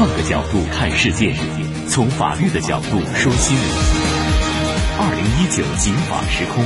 换个角度看世界，从法律的角度说新闻。二零一九警法时空，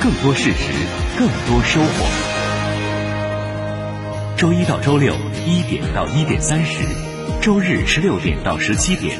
更多事实，更多收获。周一到周六一点到一点三十，周日十六点到十七点，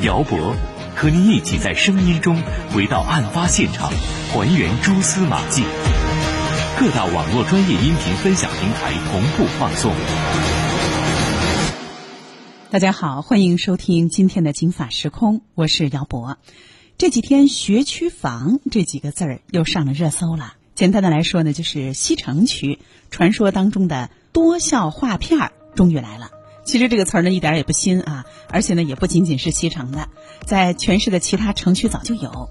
姚博和您一起在声音中回到案发现场，还原蛛丝马迹。各大网络专业音频分享平台同步放送。大家好，欢迎收听今天的《警法时空》，我是姚博。这几天“学区房”这几个字儿又上了热搜了。简单的来说呢，就是西城区传说当中的多校划片儿终于来了。其实这个词儿呢一点也不新啊，而且呢也不仅仅是西城的，在全市的其他城区早就有。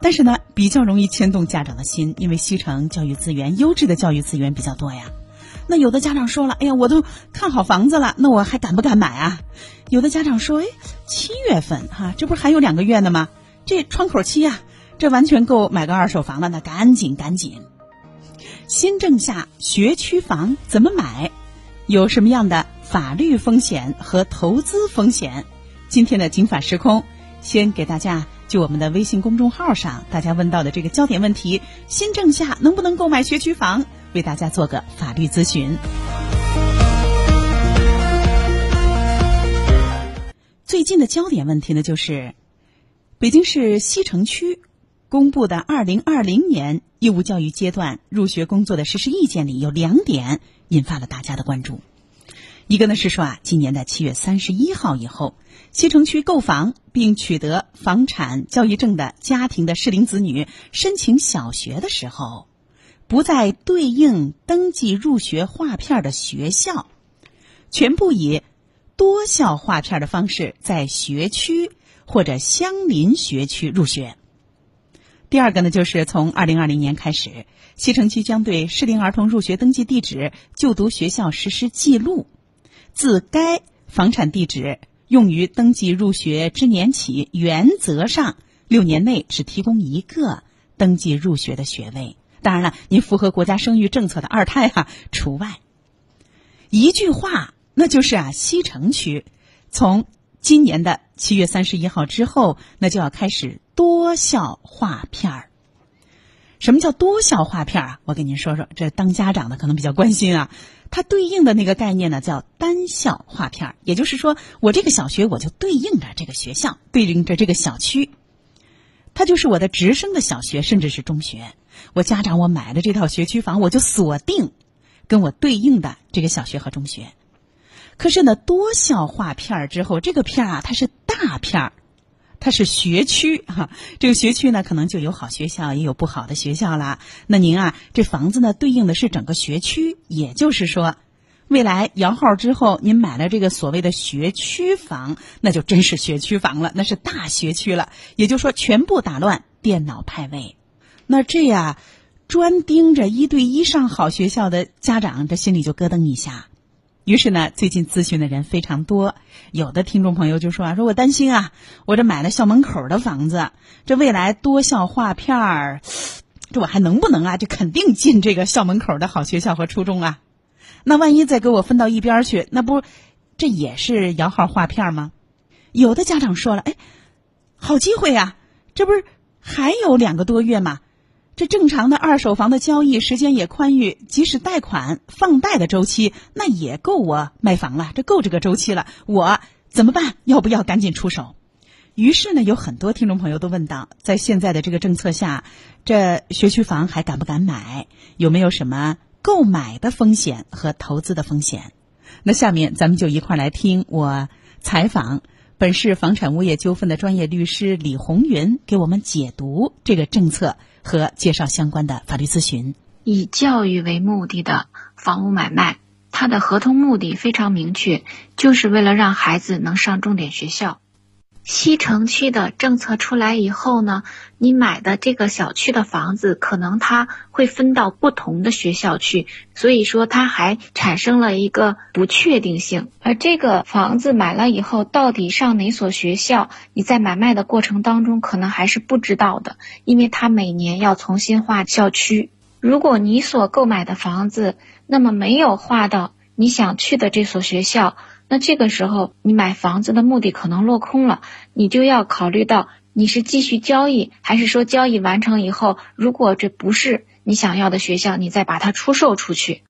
但是呢，比较容易牵动家长的心，因为西城教育资源、优质的教育资源比较多呀。那有的家长说了：“哎呀，我都看好房子了，那我还敢不敢买啊？”有的家长说：“哎，七月份哈，这不是还有两个月呢吗？这窗口期呀，这完全够买个二手房了，那赶紧赶紧。”新政下学区房怎么买？有什么样的法律风险和投资风险？今天的警法时空，先给大家。就我们的微信公众号上大家问到的这个焦点问题，新政下能不能购买学区房？为大家做个法律咨询。最近的焦点问题呢，就是北京市西城区公布的二零二零年义务教育阶段入学工作的实施意见里有两点引发了大家的关注。一个呢是说啊，今年的七月三十一号以后。西城区购房并取得房产教育证的家庭的适龄子女申请小学的时候，不再对应登记入学划片的学校，全部以多校划片的方式在学区或者相邻学区入学。第二个呢，就是从二零二零年开始，西城区将对适龄儿童入学登记地址、就读学校实施记录，自该房产地址。用于登记入学之年起，原则上六年内只提供一个登记入学的学位。当然了，你符合国家生育政策的二胎哈除外。一句话，那就是啊，西城区从今年的七月三十一号之后，那就要开始多校划片儿。什么叫多校划片儿啊？我跟您说说，这当家长的可能比较关心啊。它对应的那个概念呢，叫单校划片儿，也就是说，我这个小学我就对应着这个学校，对应着这个小区，它就是我的直升的小学，甚至是中学。我家长我买的这套学区房，我就锁定跟我对应的这个小学和中学。可是呢，多校划片儿之后，这个片儿啊，它是大片儿。它是学区哈，这个学区呢，可能就有好学校，也有不好的学校啦。那您啊，这房子呢，对应的是整个学区，也就是说，未来摇号之后，您买了这个所谓的学区房，那就真是学区房了，那是大学区了。也就是说，全部打乱电脑派位，那这呀，专盯着一对一上好学校的家长，这心里就咯噔一下。于是呢，最近咨询的人非常多，有的听众朋友就说啊，说我担心啊，我这买了校门口的房子，这未来多校划片儿，这我还能不能啊？这肯定进这个校门口的好学校和初中啊？那万一再给我分到一边去，那不这也是摇号划片吗？有的家长说了，哎，好机会呀，这不是还有两个多月吗？这正常的二手房的交易时间也宽裕，即使贷款放贷的周期，那也够我卖房了，这够这个周期了。我怎么办？要不要赶紧出手？于是呢，有很多听众朋友都问到，在现在的这个政策下，这学区房还敢不敢买？有没有什么购买的风险和投资的风险？那下面咱们就一块来听我采访本市房产物业纠纷的专业律师李红云给我们解读这个政策。和介绍相关的法律咨询。以教育为目的的房屋买卖，它的合同目的非常明确，就是为了让孩子能上重点学校。西城区的政策出来以后呢，你买的这个小区的房子，可能它会分到不同的学校去，所以说它还产生了一个不确定性。而这个房子买了以后，到底上哪所学校，你在买卖的过程当中可能还是不知道的，因为它每年要重新划校区。如果你所购买的房子，那么没有划到你想去的这所学校。那这个时候你买房子的目的可能落空了，你就要考虑到你是继续交易，还是说交易完成以后，如果这不是你想要的学校，你再把它出售出去。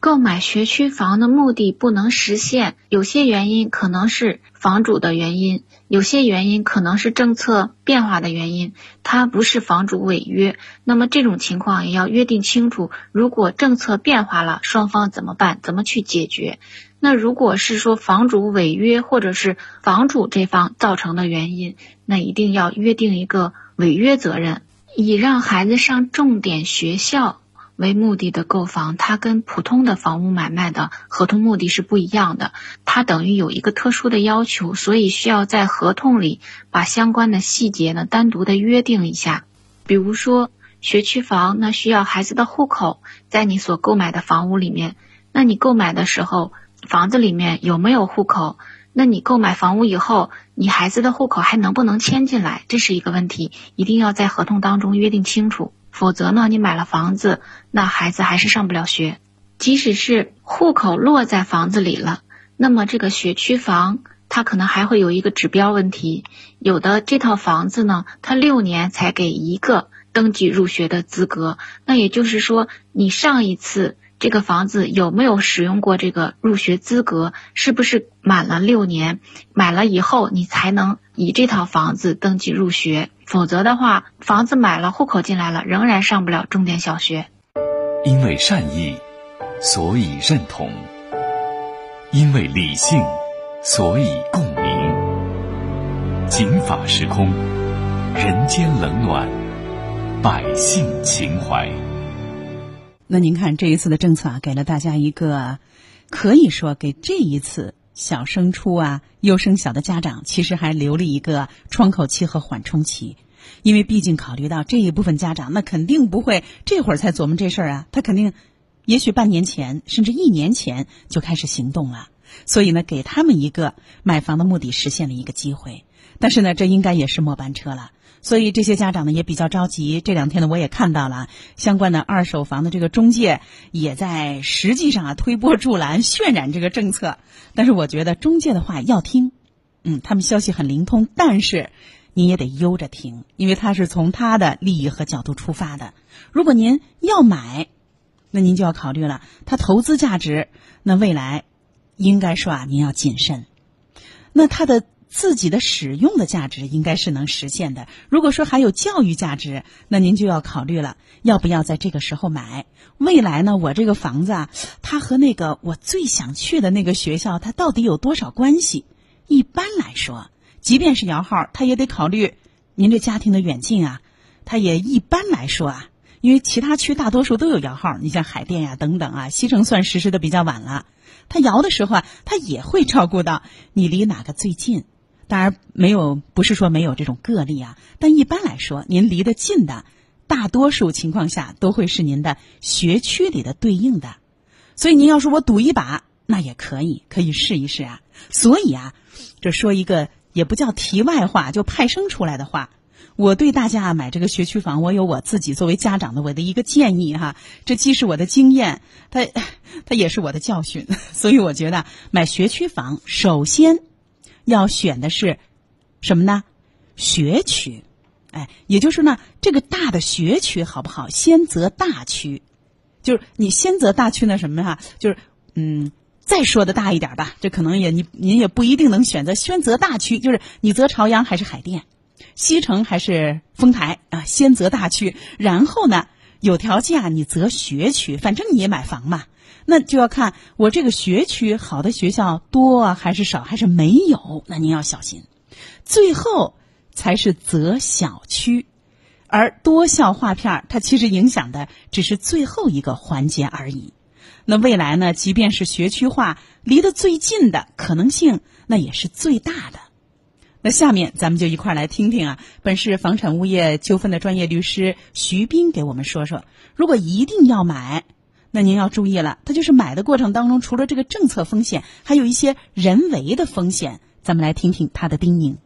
购买学区房的目的不能实现，有些原因可能是房主的原因，有些原因可能是政策变化的原因，它不是房主违约。那么这种情况也要约定清楚，如果政策变化了，双方怎么办？怎么去解决？那如果是说房主违约或者是房主这方造成的原因，那一定要约定一个违约责任，以让孩子上重点学校。为目的的购房，它跟普通的房屋买卖的合同目的是不一样的，它等于有一个特殊的要求，所以需要在合同里把相关的细节呢单独的约定一下。比如说学区房，那需要孩子的户口在你所购买的房屋里面，那你购买的时候房子里面有没有户口？那你购买房屋以后，你孩子的户口还能不能迁进来？这是一个问题，一定要在合同当中约定清楚。否则呢，你买了房子，那孩子还是上不了学。即使是户口落在房子里了，那么这个学区房它可能还会有一个指标问题。有的这套房子呢，它六年才给一个登记入学的资格。那也就是说，你上一次这个房子有没有使用过这个入学资格？是不是满了六年？买了以后你才能以这套房子登记入学。否则的话，房子买了，户口进来了，仍然上不了重点小学。因为善意，所以认同；因为理性，所以共鸣。警法时空，人间冷暖，百姓情怀。那您看这一次的政策啊，给了大家一个，可以说给这一次。小升初啊，优升小的家长其实还留了一个窗口期和缓冲期，因为毕竟考虑到这一部分家长，那肯定不会这会儿才琢磨这事儿啊，他肯定，也许半年前甚至一年前就开始行动了，所以呢，给他们一个买房的目的实现了一个机会，但是呢，这应该也是末班车了。所以这些家长呢也比较着急。这两天呢我也看到了相关的二手房的这个中介也在实际上啊推波助澜渲染这个政策。但是我觉得中介的话要听，嗯，他们消息很灵通，但是您也得悠着听，因为他是从他的利益和角度出发的。如果您要买，那您就要考虑了，他投资价值，那未来应该说啊您要谨慎。那他的。自己的使用的价值应该是能实现的。如果说还有教育价值，那您就要考虑了，要不要在这个时候买？未来呢？我这个房子啊，它和那个我最想去的那个学校，它到底有多少关系？一般来说，即便是摇号，他也得考虑您这家庭的远近啊。他也一般来说啊，因为其他区大多数都有摇号，你像海淀呀等等啊，西城算实施的比较晚了。他摇的时候啊，他也会照顾到你离哪个最近。当然没有，不是说没有这种个例啊，但一般来说，您离得近的，大多数情况下都会是您的学区里的对应的，所以您要说我赌一把，那也可以，可以试一试啊。所以啊，这说一个也不叫题外话，就派生出来的话，我对大家买这个学区房，我有我自己作为家长的我的一个建议哈，这既是我的经验，它它也是我的教训，所以我觉得买学区房，首先。要选的是什么呢？学区，哎，也就是呢，这个大的学区好不好？先择大区，就是你先择大区呢，什么哈？就是嗯，再说的大一点吧，这可能也你您也不一定能选择先择大区，就是你择朝阳还是海淀，西城还是丰台啊？先择大区，然后呢，有条件啊，你择学区，反正你也买房嘛。那就要看我这个学区好的学校多还是少，还是没有？那您要小心。最后才是择小区，而多校划片它其实影响的只是最后一个环节而已。那未来呢？即便是学区化离得最近的可能性，那也是最大的。那下面咱们就一块来听听啊，本市房产物业纠纷的专业律师徐斌给我们说说，如果一定要买。那您要注意了，它就是买的过程当中，除了这个政策风险，还有一些人为的风险。咱们来听听他的叮咛。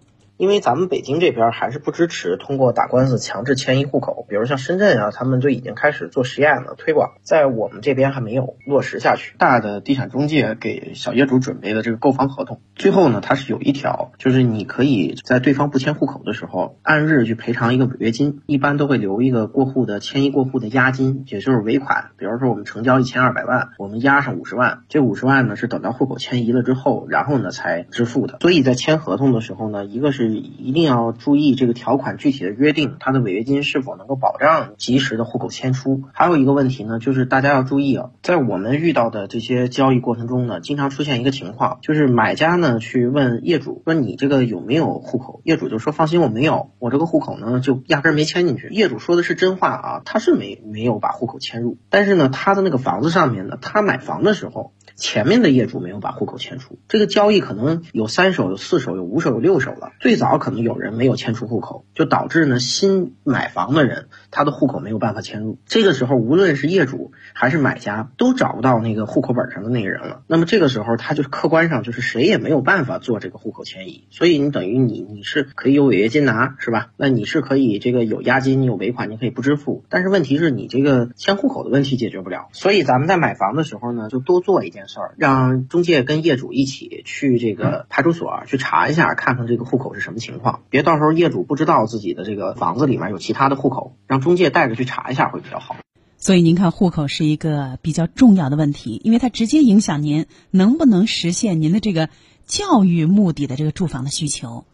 因为咱们北京这边还是不支持通过打官司强制迁移户口，比如像深圳啊，他们就已经开始做实验了，推广，在我们这边还没有落实下去。大的地产中介给小业主准备的这个购房合同，最后呢，它是有一条，就是你可以在对方不迁户口的时候，按日去赔偿一个违约金，一般都会留一个过户的迁移过户的押金，也就是尾款。比如说我们成交一千二百万，我们押上五十万，这五十万呢是等到户口迁移了之后，然后呢才支付的。所以在签合同的时候呢，一个是一定要注意这个条款具体的约定，它的违约金是否能够保障及时的户口迁出。还有一个问题呢，就是大家要注意啊，在我们遇到的这些交易过程中呢，经常出现一个情况，就是买家呢去问业主说你这个有没有户口，业主就说放心我没有，我这个户口呢就压根儿没迁进去。业主说的是真话啊，他是没没有把户口迁入，但是呢他的那个房子上面呢，他买房的时候。前面的业主没有把户口迁出，这个交易可能有三手、有四手、有五手、有六手了。最早可能有人没有迁出户口，就导致呢新买房的人他的户口没有办法迁入。这个时候，无论是业主还是买家都找不到那个户口本上的那个人了。那么这个时候，他就客观上就是谁也没有办法做这个户口迁移。所以你等于你你是可以有违约金拿，是吧？那你是可以这个有押金，你有尾款，你可以不支付。但是问题是你这个迁户口的问题解决不了。所以咱们在买房的时候呢，就多做一件。事儿，让中介跟业主一起去这个派出所去查一下，看看这个户口是什么情况。别到时候业主不知道自己的这个房子里面有其他的户口，让中介带着去查一下会比较好。所以您看，户口是一个比较重要的问题，因为它直接影响您能不能实现您的这个教育目的的这个住房的需求。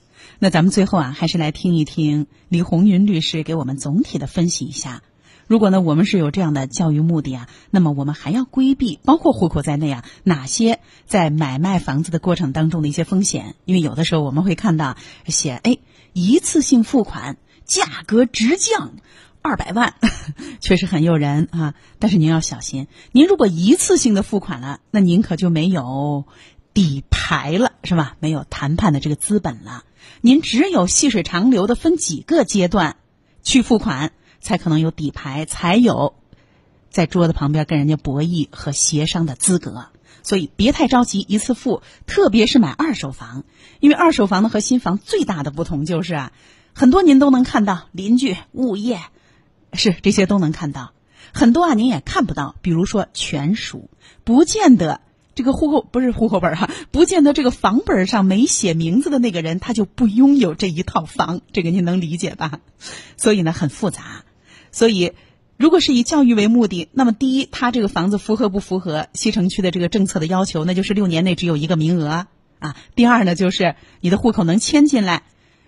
那咱们最后啊，还是来听一听李红云律师给我们总体的分析一下。如果呢，我们是有这样的教育目的啊，那么我们还要规避包括户口在内啊哪些在买卖房子的过程当中的一些风险？因为有的时候我们会看到写哎一次性付款，价格直降二百万，确实很诱人啊。但是您要小心，您如果一次性的付款了，那您可就没有底牌了，是吧？没有谈判的这个资本了。您只有细水长流的分几个阶段去付款。才可能有底牌，才有在桌子旁边跟人家博弈和协商的资格。所以别太着急一次付，特别是买二手房，因为二手房呢和新房最大的不同就是啊，很多您都能看到邻居、物业，是这些都能看到，很多啊您也看不到，比如说权属，不见得。这个户口不是户口本哈，不见得这个房本上没写名字的那个人他就不拥有这一套房，这个您能理解吧？所以呢很复杂，所以如果是以教育为目的，那么第一，他这个房子符合不符合西城区的这个政策的要求？那就是六年内只有一个名额啊。第二呢，就是你的户口能迁进来，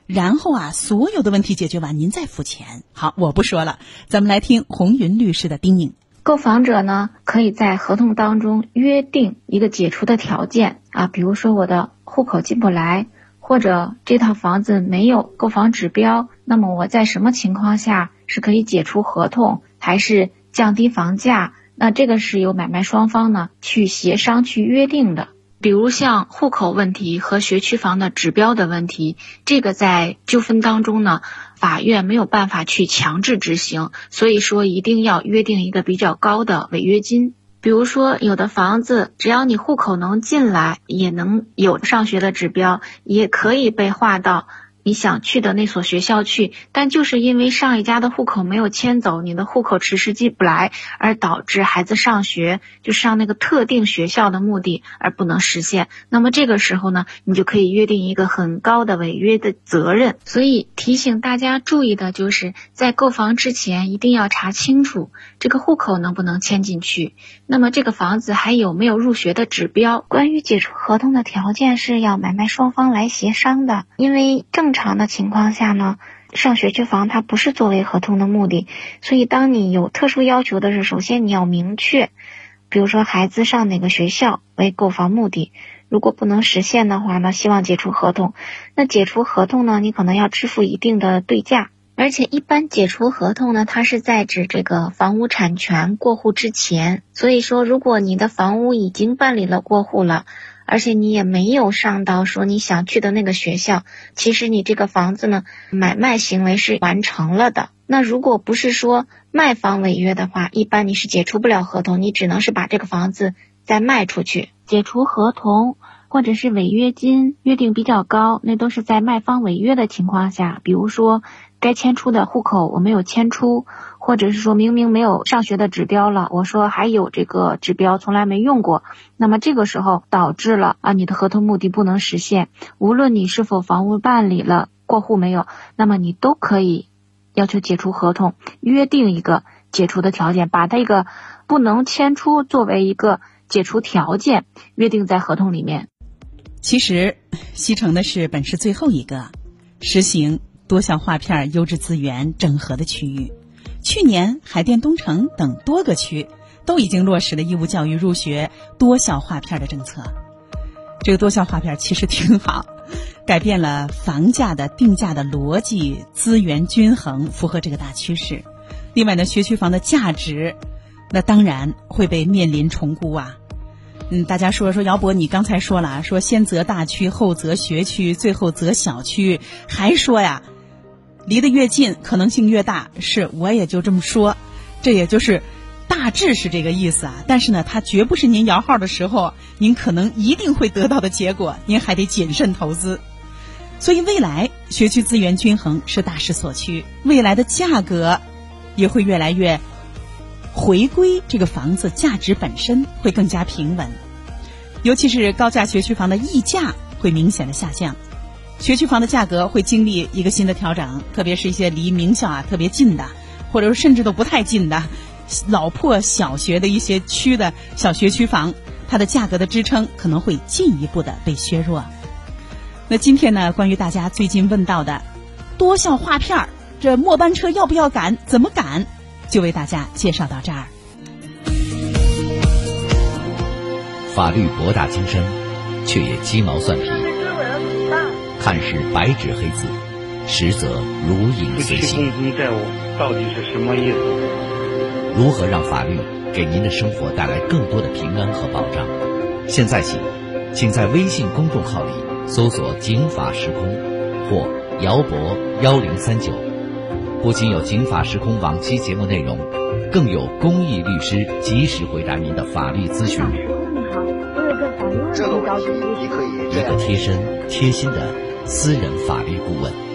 然后啊，所有的问题解决完，您再付钱。好，我不说了，咱们来听红云律师的叮咛。购房者呢，可以在合同当中约定一个解除的条件啊，比如说我的户口进不来，或者这套房子没有购房指标，那么我在什么情况下是可以解除合同，还是降低房价？那这个是由买卖双方呢去协商去约定的。比如像户口问题和学区房的指标的问题，这个在纠纷当中呢，法院没有办法去强制执行，所以说一定要约定一个比较高的违约金。比如说有的房子，只要你户口能进来，也能有上学的指标，也可以被划到。你想去的那所学校去，但就是因为上一家的户口没有迁走，你的户口迟迟进不来，而导致孩子上学就上那个特定学校的目的而不能实现。那么这个时候呢，你就可以约定一个很高的违约的责任。所以提醒大家注意的就是在购房之前一定要查清楚这个户口能不能迁进去。那么这个房子还有没有入学的指标？关于解除合同的条件是要买卖双方来协商的，因为正。正常的情况下呢，上学区房它不是作为合同的目的，所以当你有特殊要求的是，首先你要明确，比如说孩子上哪个学校为购房目的，如果不能实现的话呢，希望解除合同。那解除合同呢，你可能要支付一定的对价，而且一般解除合同呢，它是在指这个房屋产权过户之前，所以说如果你的房屋已经办理了过户了。而且你也没有上到说你想去的那个学校，其实你这个房子呢，买卖行为是完成了的。那如果不是说卖方违约的话，一般你是解除不了合同，你只能是把这个房子再卖出去。解除合同，或者是违约金约定比较高，那都是在卖方违约的情况下，比如说该迁出的户口我没有迁出，或者是说明明没有上学的指标了，我说还有这个指标从来没用过，那么这个时候导致了啊你的合同目的不能实现，无论你是否房屋办理了过户没有，那么你都可以要求解除合同，约定一个解除的条件，把它一个不能迁出作为一个解除条件约定在合同里面。其实，西城的是本市最后一个实行多项划片优质资源整合的区域。去年，海淀东城等多个区都已经落实了义务教育入学多校划片的政策。这个多校划片其实挺好，改变了房价的定价的逻辑，资源均衡，符合这个大趋势。另外呢，学区房的价值，那当然会被面临重估啊。嗯，大家说说，姚博，你刚才说了，说先择大区，后择学区，最后择小区，还说呀，离得越近，可能性越大。是，我也就这么说，这也就是大致是这个意思啊。但是呢，它绝不是您摇号的时候，您可能一定会得到的结果，您还得谨慎投资。所以，未来学区资源均衡是大势所趋，未来的价格也会越来越。回归这个房子价值本身会更加平稳，尤其是高价学区房的溢价会明显的下降，学区房的价格会经历一个新的调整，特别是一些离名校啊特别近的，或者说甚至都不太近的老破小学的一些区的小学区房，它的价格的支撑可能会进一步的被削弱。那今天呢，关于大家最近问到的多校划片儿，这末班车要不要赶？怎么赶？就为大家介绍到这儿。法律博大精深，却也鸡毛蒜皮。看似白纸黑字，实则如影随形。债务到底是什么意思？如何让法律给您的生活带来更多的平安和保障？现在起，请在微信公众号里搜索“警法时空”或“姚博幺零三九”。不仅有《警法时空》往期节目内容，更有公益律师及时回答您的法律咨询。你好，我有个法律问题，这个问题你可以一个贴身、贴心的私人法律顾问。